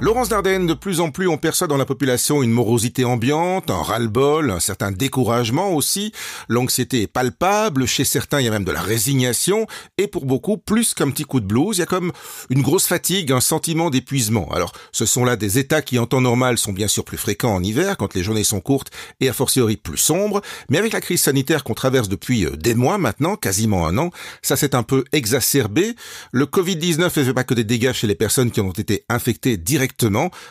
Laurence Dardenne, de plus en plus on perçoit dans la population une morosité ambiante, un ras-le-bol, un certain découragement aussi. L'anxiété est palpable, chez certains il y a même de la résignation, et pour beaucoup, plus qu'un petit coup de blues, il y a comme une grosse fatigue, un sentiment d'épuisement. Alors ce sont là des états qui en temps normal sont bien sûr plus fréquents en hiver, quand les journées sont courtes et a fortiori plus sombres, mais avec la crise sanitaire qu'on traverse depuis euh, des mois maintenant, quasiment un an, ça s'est un peu exacerbé. Le Covid-19 ne fait pas que des dégâts chez les personnes qui ont été infectées directement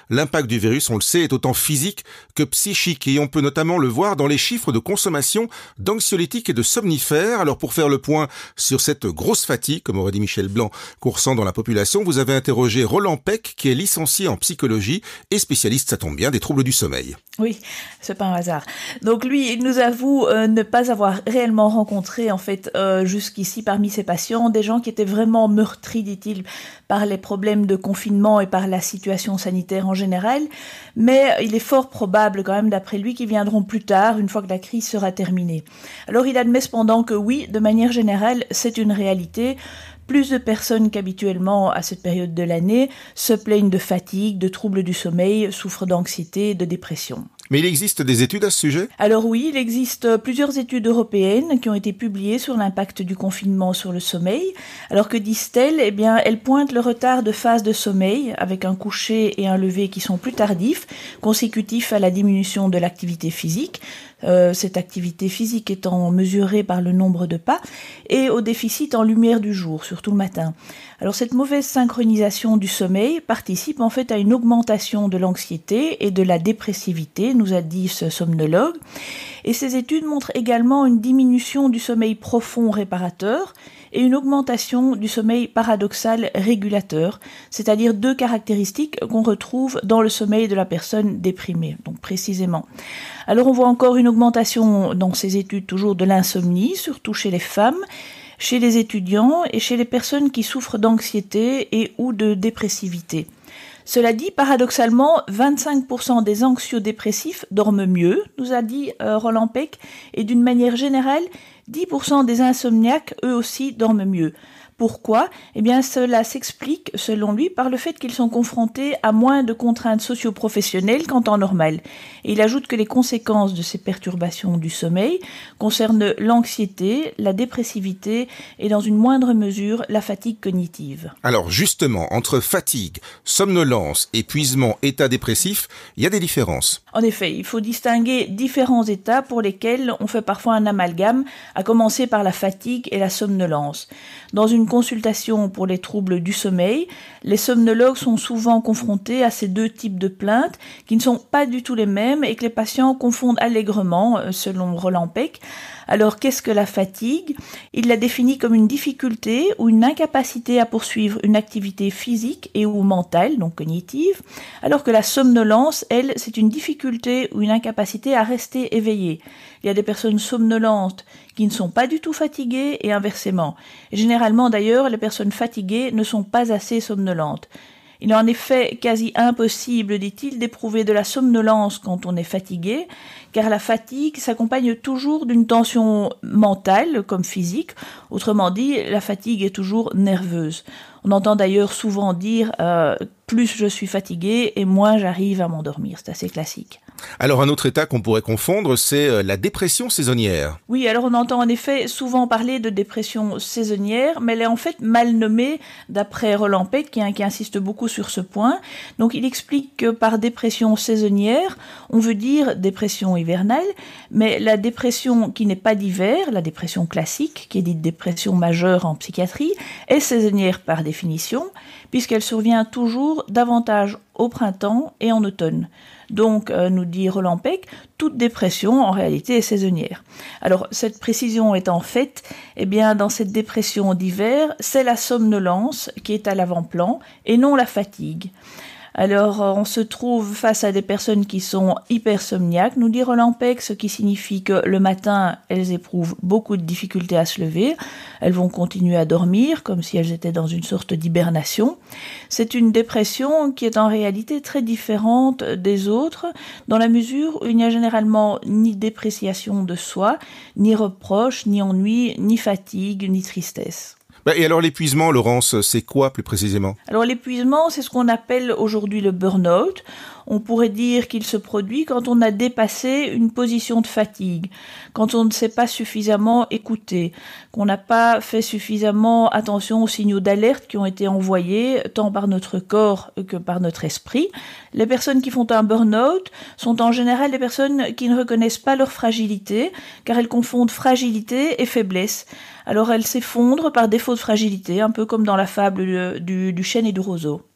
L'impact du virus, on le sait, est autant physique que psychique et on peut notamment le voir dans les chiffres de consommation d'anxiolytiques et de somnifères. Alors pour faire le point sur cette grosse fatigue, comme aurait dit Michel Blanc, ressent dans la population, vous avez interrogé Roland Peck, qui est licencié en psychologie et spécialiste, ça tombe bien, des troubles du sommeil. Oui, c'est pas un hasard. Donc lui, il nous avoue euh, ne pas avoir réellement rencontré en fait euh, jusqu'ici parmi ses patients des gens qui étaient vraiment meurtris, dit-il, par les problèmes de confinement et par la situation sanitaire en général. Mais il est fort probable quand même, d'après lui, qu'ils viendront plus tard, une fois que la crise sera terminée. Alors il admet cependant que oui, de manière générale, c'est une réalité. Plus de personnes qu'habituellement à cette période de l'année se plaignent de fatigue, de troubles du sommeil, souffrent d'anxiété, de dépression. Mais il existe des études à ce sujet? Alors oui, il existe plusieurs études européennes qui ont été publiées sur l'impact du confinement sur le sommeil. Alors que disent-elles? Eh bien, elles pointent le retard de phase de sommeil avec un coucher et un lever qui sont plus tardifs, consécutifs à la diminution de l'activité physique. Euh, cette activité physique étant mesurée par le nombre de pas, et au déficit en lumière du jour, surtout le matin. Alors cette mauvaise synchronisation du sommeil participe en fait à une augmentation de l'anxiété et de la dépressivité, nous a dit ce somnologue. Et ces études montrent également une diminution du sommeil profond réparateur et une augmentation du sommeil paradoxal régulateur, c'est-à-dire deux caractéristiques qu'on retrouve dans le sommeil de la personne déprimée, donc précisément. Alors on voit encore une augmentation dans ces études toujours de l'insomnie, surtout chez les femmes, chez les étudiants et chez les personnes qui souffrent d'anxiété et ou de dépressivité. Cela dit, paradoxalement, 25% des anxiodépressifs dorment mieux, nous a dit euh, Roland Peck, et d'une manière générale, 10% des insomniaques, eux aussi, dorment mieux. Pourquoi? Eh bien, cela s'explique, selon lui, par le fait qu'ils sont confrontés à moins de contraintes socio-professionnelles qu'en temps normal. Et il ajoute que les conséquences de ces perturbations du sommeil concernent l'anxiété, la dépressivité et, dans une moindre mesure, la fatigue cognitive. Alors, justement, entre fatigue, somnolence, épuisement, état dépressif, il y a des différences. En effet, il faut distinguer différents états pour lesquels on fait parfois un amalgame, à commencer par la fatigue et la somnolence. Dans une consultation pour les troubles du sommeil, les somnologues sont souvent confrontés à ces deux types de plaintes qui ne sont pas du tout les mêmes et que les patients confondent allègrement, euh, selon Roland Peck. Alors qu'est-ce que la fatigue? Il la définit comme une difficulté ou une incapacité à poursuivre une activité physique et ou mentale, donc cognitive, alors que la somnolence, elle, c'est une difficulté ou une incapacité à rester éveillé. Il y a des personnes somnolentes qui ne sont pas du tout fatiguées et inversement. généralement d'ailleurs, les personnes fatiguées ne sont pas assez somnolentes. Il est en effet quasi impossible, dit-il, d'éprouver de la somnolence quand on est fatigué, car la fatigue s'accompagne toujours d'une tension mentale comme physique. Autrement dit, la fatigue est toujours nerveuse. On entend d'ailleurs souvent dire euh, plus je suis fatigué et moins j'arrive à m'endormir. C'est assez classique. Alors un autre état qu'on pourrait confondre, c'est euh, la dépression saisonnière. Oui, alors on entend en effet souvent parler de dépression saisonnière, mais elle est en fait mal nommée d'après Roland Peck qui, qui, insiste beaucoup sur ce point. Donc il explique que par dépression saisonnière, on veut dire dépression hivernale, mais la dépression qui n'est pas d'hiver, la dépression classique, qui est dite dépression majeure en psychiatrie, est saisonnière par définition, puisqu'elle survient toujours davantage au printemps et en automne. Donc, euh, nous dit Roland Peck, toute dépression en réalité est saisonnière. Alors, cette précision étant faite, eh bien, dans cette dépression d'hiver, c'est la somnolence qui est à l'avant-plan et non la fatigue. Alors, on se trouve face à des personnes qui sont hypersomniaques, nous dit Roland ce qui signifie que le matin, elles éprouvent beaucoup de difficultés à se lever. Elles vont continuer à dormir comme si elles étaient dans une sorte d'hibernation. C'est une dépression qui est en réalité très différente des autres, dans la mesure où il n'y a généralement ni dépréciation de soi, ni reproche, ni ennui, ni fatigue, ni tristesse. Bah, et alors l'épuisement, Laurence, c'est quoi plus précisément? Alors l'épuisement, c'est ce qu'on appelle aujourd'hui le burn-out. On pourrait dire qu'il se produit quand on a dépassé une position de fatigue, quand on ne s'est pas suffisamment écouté, qu'on n'a pas fait suffisamment attention aux signaux d'alerte qui ont été envoyés tant par notre corps que par notre esprit. Les personnes qui font un burn-out sont en général des personnes qui ne reconnaissent pas leur fragilité, car elles confondent fragilité et faiblesse. Alors elles s'effondrent par défaut de fragilité, un peu comme dans la fable du, du chêne et du roseau.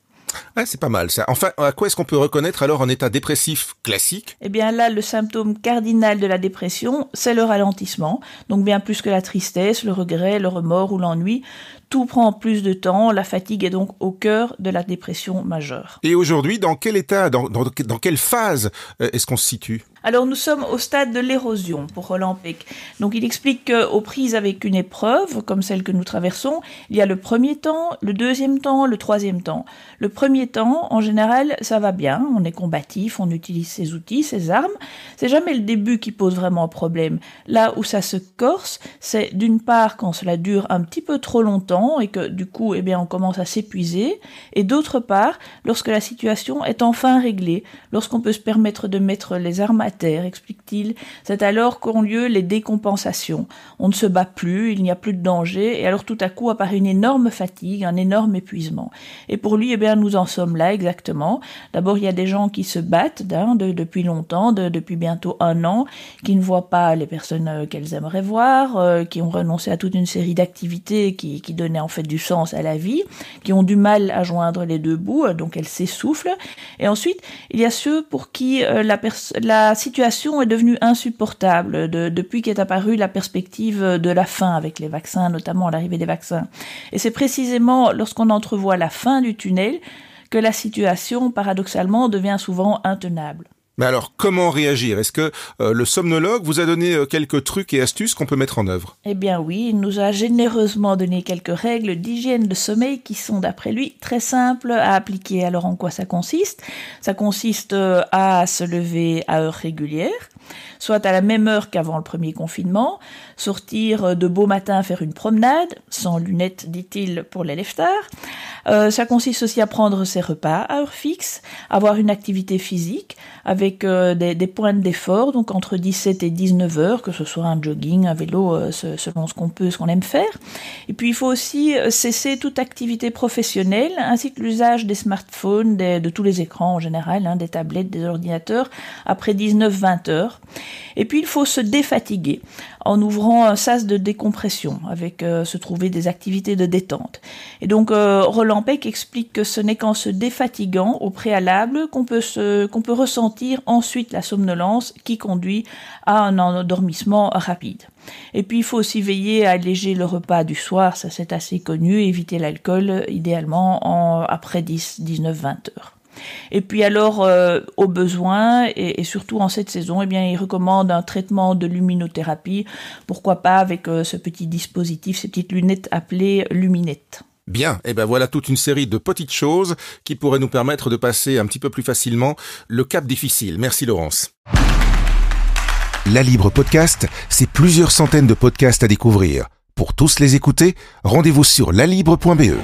Ouais, c'est pas mal ça. Enfin, à quoi est-ce qu'on peut reconnaître alors un état dépressif classique? Eh bien là, le symptôme cardinal de la dépression, c'est le ralentissement. Donc bien plus que la tristesse, le regret, le remords ou l'ennui. Tout prend plus de temps, la fatigue est donc au cœur de la dépression majeure. Et aujourd'hui, dans quel état, dans, dans, dans quelle phase euh, est-ce qu'on se situe? Alors nous sommes au stade de l'érosion pour Roland Peck. Donc il explique qu'aux prises avec une épreuve, comme celle que nous traversons, il y a le premier temps, le deuxième temps, le troisième temps. Le premier temps, en général, ça va bien, on est combatif, on utilise ses outils, ses armes. C'est jamais le début qui pose vraiment problème. Là où ça se corse, c'est d'une part quand cela dure un petit peu trop longtemps et que du coup, eh bien, on commence à s'épuiser, et d'autre part, lorsque la situation est enfin réglée, lorsqu'on peut se permettre de mettre les armes à terre, explique-t-il. C'est alors qu'ont lieu les décompensations. On ne se bat plus, il n'y a plus de danger, et alors tout à coup apparaît une énorme fatigue, un énorme épuisement. Et pour lui, eh bien, nous en sommes là exactement. D'abord, il y a des gens qui se battent hein, depuis longtemps, depuis bientôt un an, qui ne voient pas les personnes euh, qu'elles aimeraient voir, euh, qui ont renoncé à toute une série d'activités qui, donnaient en fait du sens à la vie, qui ont du mal à joindre les deux bouts, euh, donc elles s'essoufflent. Et ensuite, il y a ceux pour qui la, la situation est devenue insupportable depuis qu'est apparue la perspective de la fin avec les vaccins, notamment l'arrivée des vaccins. Et c'est précisément lorsqu'on entrevoit la fin du tunnel que la situation, paradoxalement, devient souvent intenable. Mais alors, comment réagir? Est-ce que euh, le somnologue vous a donné euh, quelques trucs et astuces qu'on peut mettre en œuvre? Eh bien oui, il nous a généreusement donné quelques règles d'hygiène de sommeil qui sont, d'après lui, très simples à appliquer. Alors en quoi ça consiste? Ça consiste euh, à se lever à heure régulière, soit à la même heure qu'avant le premier confinement, sortir de beau matin faire une promenade, sans lunettes, dit-il, pour les leftards. Euh, ça consiste aussi à prendre ses repas à heure fixe, avoir une activité physique avec euh, des, pointes d'effort, donc entre 17 et 19 heures, que ce soit un jogging, un vélo, euh, selon ce qu'on peut, ce qu'on aime faire. Et puis il faut aussi cesser toute activité professionnelle, ainsi que l'usage des smartphones, de tous les écrans en général, hein, des tablettes, des ordinateurs, après 19-20 heures. Et puis il faut se défatiguer en ouvrant un sas de décompression, avec euh, se trouver des activités de détente. Et donc euh, Roland Peck explique que ce n'est qu'en se défatiguant au préalable qu'on peut, ressentir ensuite la somnolence qui conduit à un endormissement rapide. Et puis il faut aussi veiller à alléger le repas du soir, ça c'est assez connu, éviter l'alcool idéalement en, après 10, 19, 20 heures. Et puis alors, euh, au besoin, et, surtout en cette saison, eh bien, il recommande un traitement de luminothérapie, pourquoi pas avec euh, ce petit dispositif, ces petites lunettes appelées luminettes. Bien, et eh ben voilà toute une série de petites choses qui pourraient nous permettre de passer un petit peu plus facilement le cap difficile. Merci Laurence. La Libre Podcast, c'est plusieurs centaines de podcasts à découvrir. Pour tous les écouter, rendez-vous sur lalibre.be.